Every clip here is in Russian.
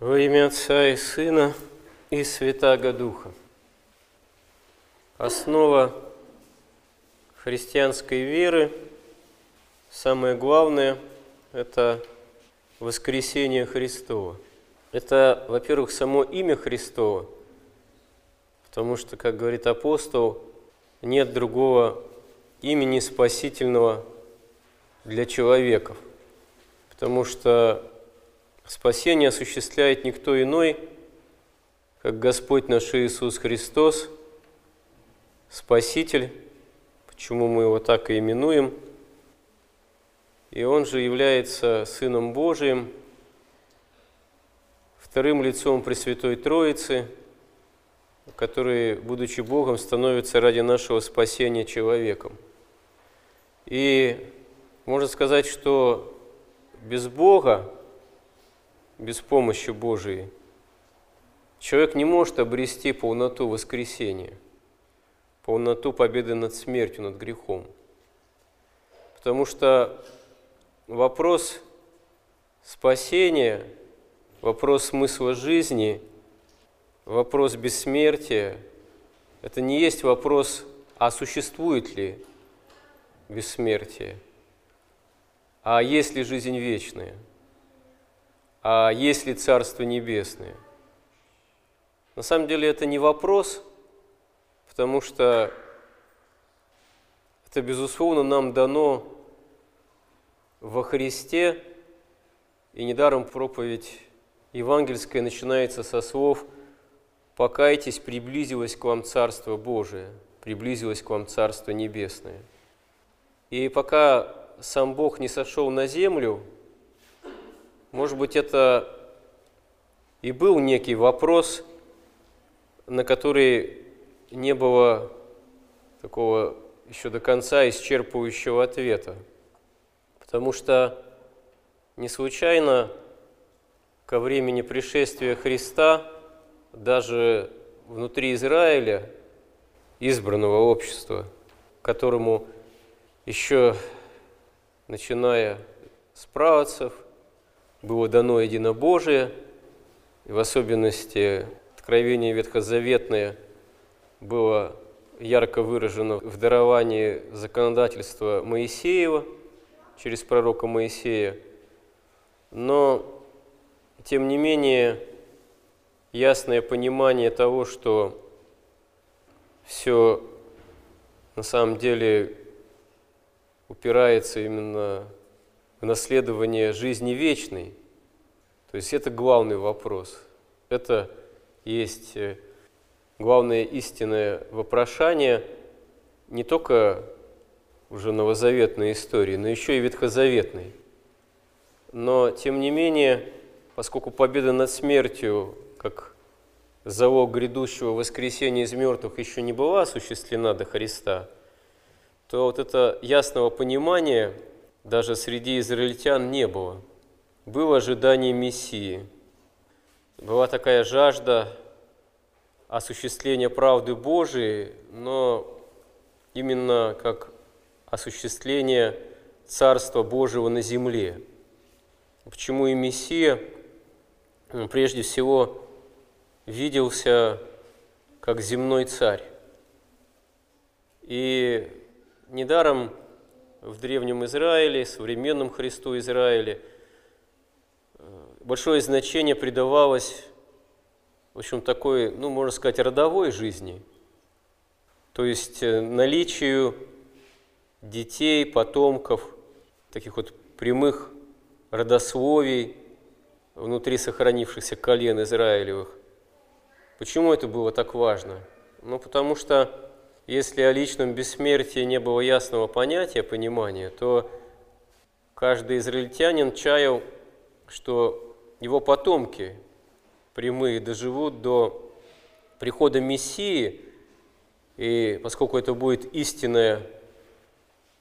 Во имя Отца и Сына и Святаго Духа. Основа христианской веры, самое главное, это воскресение Христова. Это, во-первых, само имя Христово, потому что, как говорит апостол, нет другого имени спасительного для человеков, потому что спасение осуществляет никто иной, как Господь наш Иисус Христос, Спаситель, почему мы его так и именуем, и Он же является Сыном Божиим, вторым лицом Пресвятой Троицы, который, будучи Богом, становится ради нашего спасения человеком. И можно сказать, что без Бога, без помощи Божией, человек не может обрести полноту воскресения, полноту победы над смертью, над грехом. Потому что вопрос спасения, вопрос смысла жизни, вопрос бессмертия – это не есть вопрос, а существует ли бессмертие – а есть ли жизнь вечная? А есть ли Царство Небесное? На самом деле это не вопрос, потому что это, безусловно, нам дано во Христе, и недаром проповедь евангельская начинается со слов «Покайтесь, приблизилось к вам Царство Божие, приблизилось к вам Царство Небесное». И пока сам Бог не сошел на землю, может быть, это и был некий вопрос, на который не было такого еще до конца исчерпывающего ответа. Потому что не случайно ко времени пришествия Христа даже внутри Израиля, избранного общества, которому еще начиная с правоцев, было дано единобожие, и в особенности откровение ветхозаветное было ярко выражено в даровании законодательства Моисеева через пророка Моисея. Но, тем не менее, ясное понимание того, что все на самом деле упирается именно в наследование жизни вечной. То есть это главный вопрос. Это есть э, главное истинное вопрошание не только уже новозаветной истории, но еще и ветхозаветной. Но, тем не менее, поскольку победа над смертью, как залог грядущего воскресения из мертвых, еще не была осуществлена до Христа – то вот это ясного понимания даже среди израильтян не было. Было ожидание Мессии. Была такая жажда осуществления правды Божией, но именно как осуществление Царства Божьего на земле. Почему и Мессия прежде всего виделся как земной царь. И Недаром в Древнем Израиле, современном Христу Израиле, э, большое значение придавалось, в общем, такой, ну, можно сказать, родовой жизни, то есть э, наличию детей, потомков, таких вот прямых родословий внутри сохранившихся колен Израилевых. Почему это было так важно? Ну, потому что если о личном бессмертии не было ясного понятия, понимания, то каждый израильтянин чаял, что его потомки прямые доживут до прихода Мессии, и поскольку это будет истинное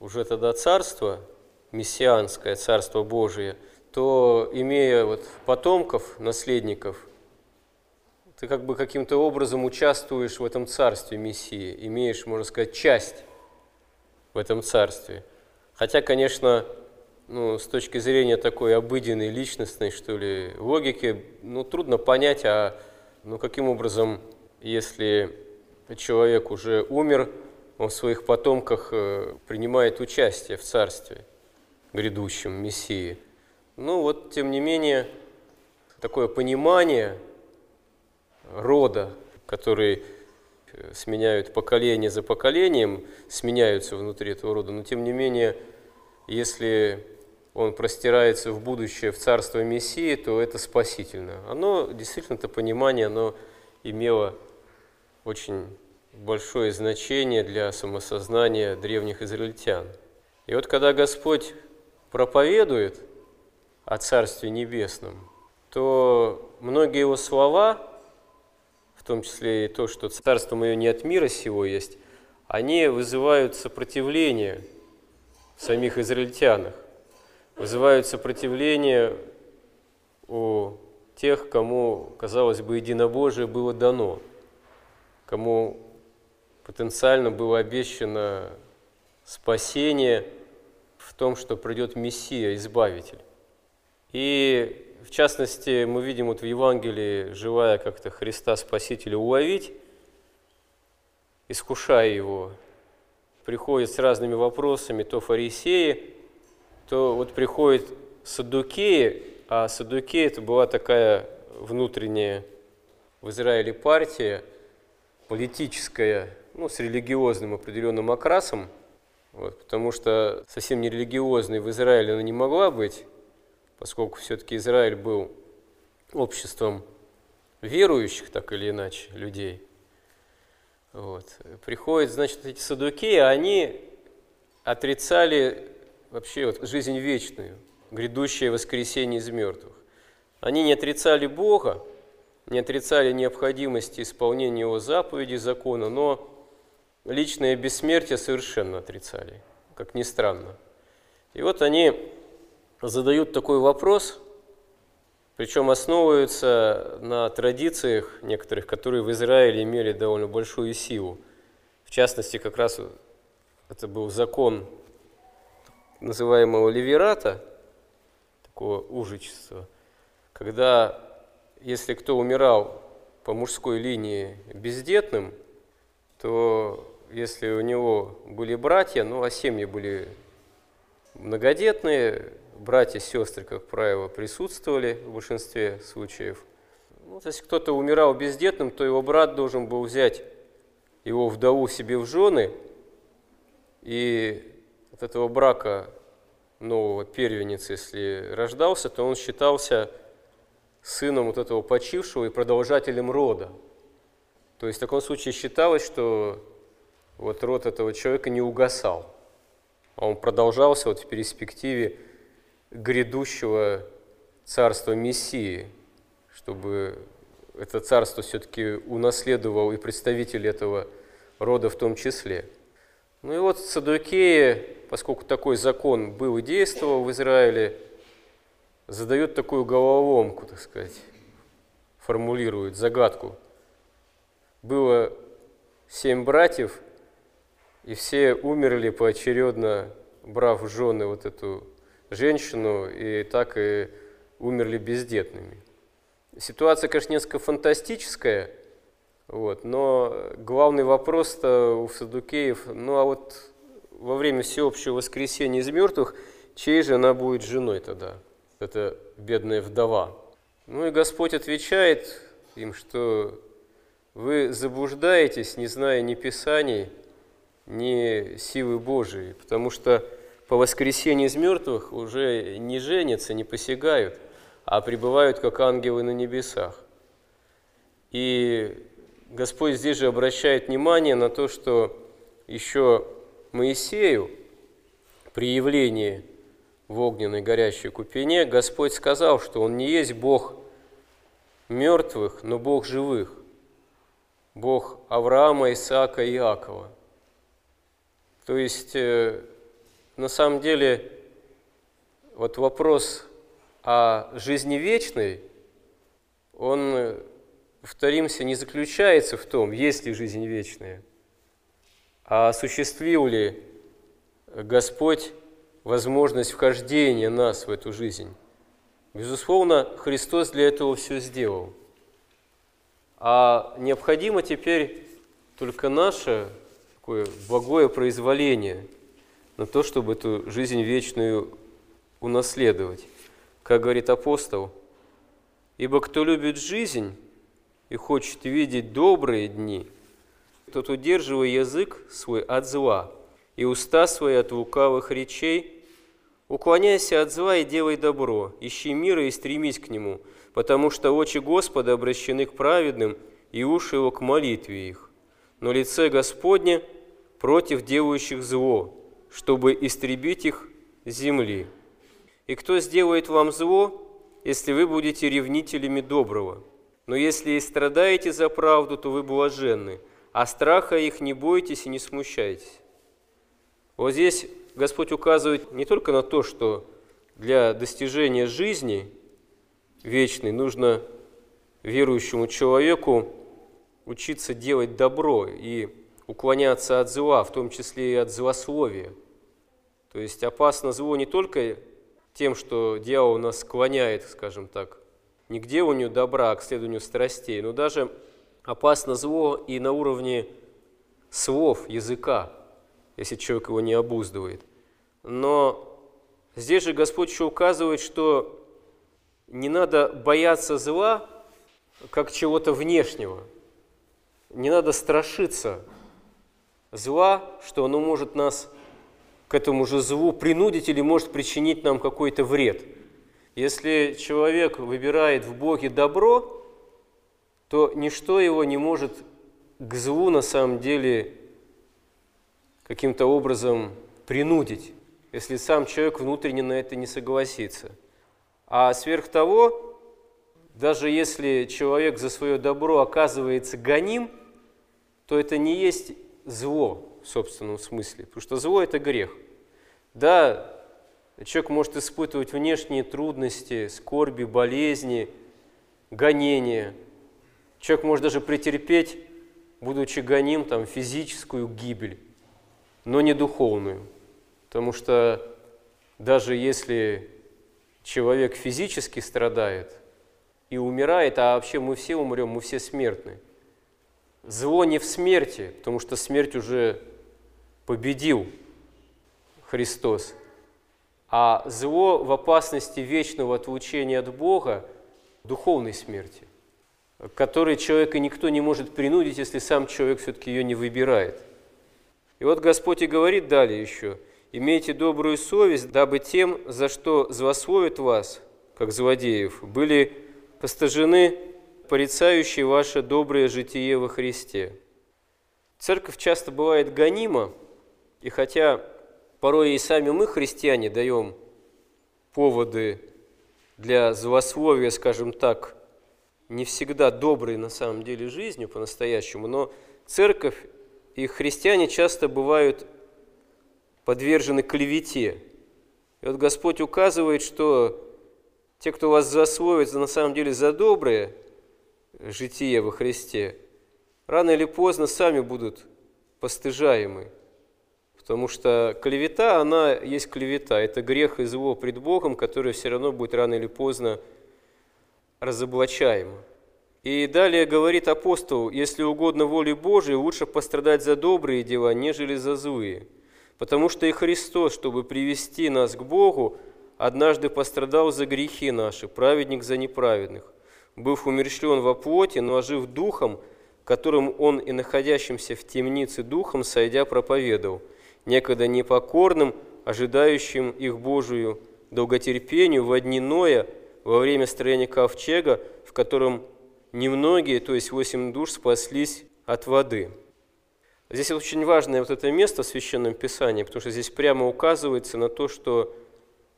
уже тогда царство, мессианское царство Божие, то имея вот потомков, наследников – ты как бы каким-то образом участвуешь в этом царстве Мессии, имеешь, можно сказать, часть в этом царстве. Хотя, конечно, ну, с точки зрения такой обыденной личностной, что ли, логики, ну, трудно понять, а ну, каким образом, если человек уже умер, он в своих потомках э, принимает участие в царстве грядущем Мессии. Ну вот, тем не менее, такое понимание рода, который э, сменяют поколение за поколением, сменяются внутри этого рода, но тем не менее, если он простирается в будущее, в царство Мессии, то это спасительно. Оно, действительно, это понимание, оно имело очень большое значение для самосознания древних израильтян. И вот когда Господь проповедует о Царстве Небесном, то многие его слова, том числе и то, что Царство мое не от мира сего есть, они вызывают сопротивление в самих израильтянах вызывают сопротивление у тех, кому, казалось бы, единобожие было дано, кому потенциально было обещано спасение в том, что придет Мессия, Избавитель. И в частности, мы видим вот в Евангелии, желая как-то Христа Спасителя уловить, искушая его, приходит с разными вопросами то фарисеи, то вот приходит Садукеи, а Садукеи это была такая внутренняя в Израиле партия, политическая, ну, с религиозным определенным окрасом, вот, потому что совсем не религиозной в Израиле она не могла быть, поскольку все-таки Израиль был обществом верующих, так или иначе, людей. Вот. Приходят, значит, эти садуки, они отрицали вообще вот жизнь вечную, грядущее воскресение из мертвых. Они не отрицали Бога, не отрицали необходимости исполнения Его заповедей, закона, но личное бессмертие совершенно отрицали, как ни странно. И вот они задают такой вопрос, причем основываются на традициях некоторых, которые в Израиле имели довольно большую силу. В частности, как раз это был закон называемого ливерата, такого ужичества, когда если кто умирал по мужской линии бездетным, то если у него были братья, ну а семьи были многодетные, братья, сестры, как правило, присутствовали в большинстве случаев. Ну, если кто-то умирал бездетным, то его брат должен был взять его вдову себе в жены и от этого брака нового первенец, если рождался, то он считался сыном вот этого почившего и продолжателем рода. То есть в таком случае считалось, что вот род этого человека не угасал, а он продолжался вот в перспективе грядущего царства Мессии, чтобы это царство все-таки унаследовал и представитель этого рода в том числе. Ну и вот Садукеи поскольку такой закон был и действовал в Израиле, задает такую головоломку, так сказать, формулирует загадку. Было семь братьев, и все умерли поочередно, брав в жены вот эту женщину, и так и умерли бездетными. Ситуация, конечно, несколько фантастическая, вот, но главный вопрос-то у Садукеев, ну а вот во время всеобщего воскресения из мертвых, чьей же она будет женой тогда, эта бедная вдова? Ну и Господь отвечает им, что вы заблуждаетесь, не зная ни Писаний, ни силы Божией, потому что по воскресении из мертвых уже не женятся, не посягают, а пребывают как ангелы на небесах. И Господь здесь же обращает внимание на то, что еще Моисею при явлении в огненной горящей купине Господь сказал, что Он не есть Бог мертвых, но Бог живых, Бог Авраама, Исаака и Иакова. То есть, э, на самом деле, вот вопрос о жизни вечной, он, повторимся, не заключается в том, есть ли жизнь вечная – а осуществил ли Господь возможность вхождения нас в эту жизнь. Безусловно, Христос для этого все сделал. А необходимо теперь только наше такое благое произволение на то, чтобы эту жизнь вечную унаследовать. Как говорит апостол, «Ибо кто любит жизнь и хочет видеть добрые дни, тот удерживай язык свой от зла и уста свои от лукавых речей, уклоняйся от зла и делай добро, ищи мира и стремись к нему, потому что очи Господа обращены к праведным, и уши его к молитве их. Но лице Господне против делающих зло, чтобы истребить их земли. И кто сделает вам зло, если вы будете ревнителями доброго? Но если и страдаете за правду, то вы блаженны, а страха их не бойтесь и не смущайтесь. Вот здесь Господь указывает не только на то, что для достижения жизни вечной нужно верующему человеку учиться делать добро и уклоняться от зла, в том числе и от злословия. То есть опасно зло не только тем, что дьявол нас склоняет, скажем так, не к деланию добра, а к следованию страстей, но даже опасно зло и на уровне слов, языка, если человек его не обуздывает. Но здесь же Господь еще указывает, что не надо бояться зла, как чего-то внешнего. Не надо страшиться зла, что оно может нас к этому же злу принудить или может причинить нам какой-то вред. Если человек выбирает в Боге добро, то ничто его не может к злу на самом деле каким-то образом принудить, если сам человек внутренне на это не согласится. А сверх того, даже если человек за свое добро оказывается гоним, то это не есть зло в собственном смысле, потому что зло – это грех. Да, человек может испытывать внешние трудности, скорби, болезни, гонения. Человек может даже претерпеть, будучи гоним, там, физическую гибель, но не духовную. Потому что даже если человек физически страдает и умирает, а вообще мы все умрем, мы все смертны. Зло не в смерти, потому что смерть уже победил Христос, а зло в опасности вечного отлучения от Бога, духовной смерти, которой человека никто не может принудить, если сам человек все-таки ее не выбирает. И вот Господь и говорит далее еще, «Имейте добрую совесть, дабы тем, за что злословят вас, как злодеев, были постажены порицающие ваше доброе житие во Христе». Церковь часто бывает гонима, и хотя порой и сами мы, христиане, даем поводы для злословия, скажем так, не всегда доброй на самом деле жизнью по-настоящему, но церковь и христиане часто бывают подвержены клевете. И вот Господь указывает, что те, кто вас засловит на самом деле за доброе житие во Христе, рано или поздно сами будут постыжаемы. Потому что клевета, она есть клевета. Это грех и зло пред Богом, которое все равно будет рано или поздно разоблачаемо. И далее говорит апостол, если угодно воле Божией, лучше пострадать за добрые дела, нежели за злые. Потому что и Христос, чтобы привести нас к Богу, однажды пострадал за грехи наши, праведник за неправедных, быв умерщвлен во плоти, но ожив духом, которым он и находящимся в темнице духом, сойдя, проповедовал – некогда непокорным, ожидающим их Божию долготерпению в дни Ноя во время строения ковчега, в котором немногие, то есть восемь душ, спаслись от воды. Здесь очень важное вот это место в Священном Писании, потому что здесь прямо указывается на то, что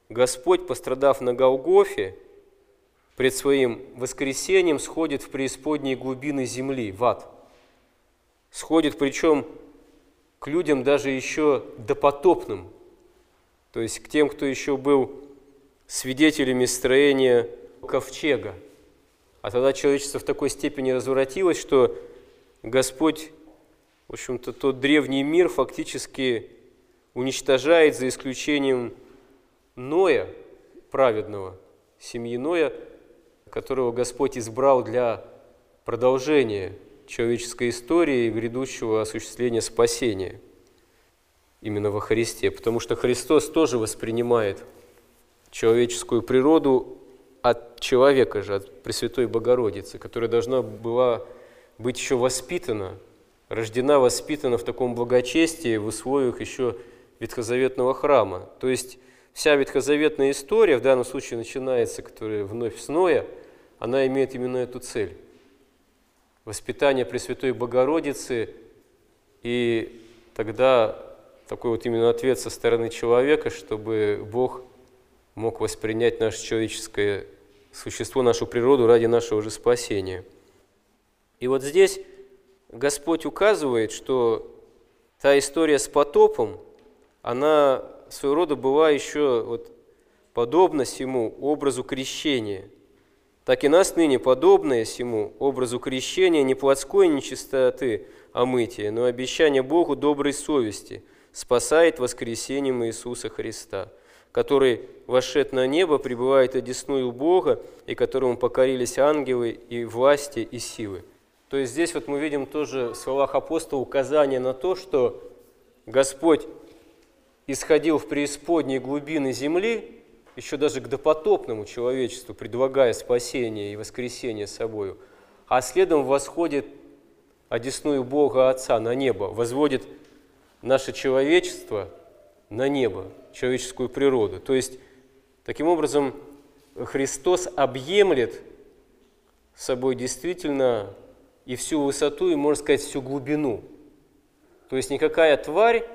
Господь, пострадав на Голгофе, пред своим воскресением сходит в преисподние глубины земли, в ад. Сходит, причем к людям даже еще допотопным, то есть к тем, кто еще был свидетелями строения ковчега. А тогда человечество в такой степени развратилось, что Господь, в общем-то, тот древний мир фактически уничтожает за исключением Ноя, праведного, семьи Ноя, которого Господь избрал для продолжения человеческой истории и грядущего осуществления спасения именно во Христе. Потому что Христос тоже воспринимает человеческую природу от человека же, от Пресвятой Богородицы, которая должна была быть еще воспитана, рождена, воспитана в таком благочестии в условиях еще ветхозаветного храма. То есть вся ветхозаветная история, в данном случае начинается, которая вновь с Ноя, она имеет именно эту цель. Воспитание Пресвятой Богородицы и тогда такой вот именно ответ со стороны человека, чтобы Бог мог воспринять наше человеческое существо, нашу природу ради нашего же спасения. И вот здесь Господь указывает, что та история с потопом, она своего рода была еще вот подобна всему образу крещения. Так и нас ныне подобное всему образу крещения не плотской нечистоты, мытия, но обещание Богу доброй совести спасает воскресением Иисуса Христа – который, вошед на небо, пребывает одесную Бога, и которому покорились ангелы и власти и силы. То есть здесь вот мы видим тоже в словах апостола указание на то, что Господь исходил в преисподней глубины земли, еще даже к допотопному человечеству, предлагая спасение и воскресение собою, а следом восходит одесную Бога Отца на небо, возводит наше человечество на небо, человеческую природу. То есть, таким образом, Христос объемлет собой действительно и всю высоту, и, можно сказать, всю глубину. То есть никакая тварь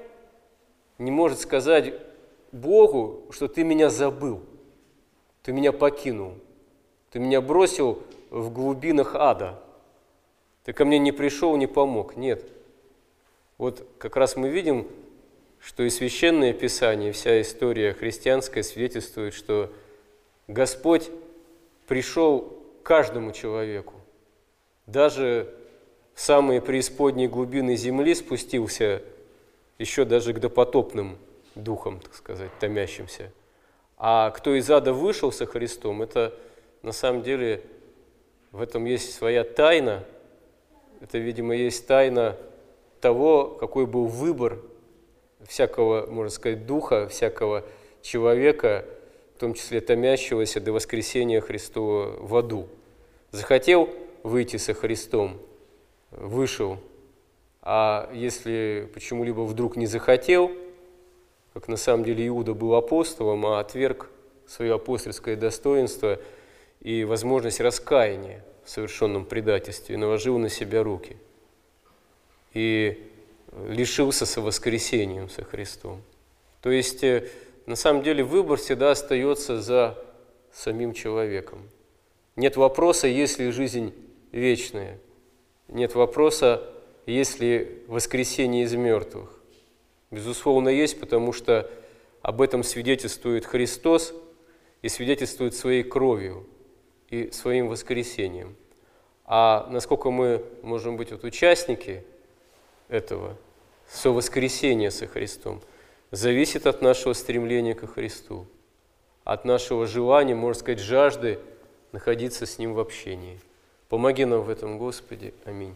не может сказать Богу, что ты меня забыл, ты меня покинул, ты меня бросил в глубинах ада, ты ко мне не пришел, не помог. Нет. Вот как раз мы видим что и Священное Писание, и вся история христианская свидетельствует, что Господь пришел каждому человеку, даже в самые преисподние глубины земли спустился еще даже к допотопным духам, так сказать, томящимся. А кто из ада вышел со Христом, это на самом деле в этом есть своя тайна. Это, видимо, есть тайна того, какой был выбор всякого, можно сказать, духа, всякого человека, в том числе томящегося до воскресения Христова в аду. Захотел выйти со Христом, вышел, а если почему-либо вдруг не захотел, как на самом деле Иуда был апостолом, а отверг свое апостольское достоинство и возможность раскаяния в совершенном предательстве, наложил на себя руки. И лишился со воскресением со Христом. То есть, э, на самом деле, выбор всегда остается за самим человеком. Нет вопроса, есть ли жизнь вечная. Нет вопроса, есть ли воскресение из мертвых. Безусловно, есть, потому что об этом свидетельствует Христос и свидетельствует своей кровью и своим воскресением. А насколько мы можем быть вот участники – этого, со воскресения со Христом, зависит от нашего стремления ко Христу, от нашего желания, можно сказать, жажды находиться с Ним в общении. Помоги нам в этом, Господи. Аминь.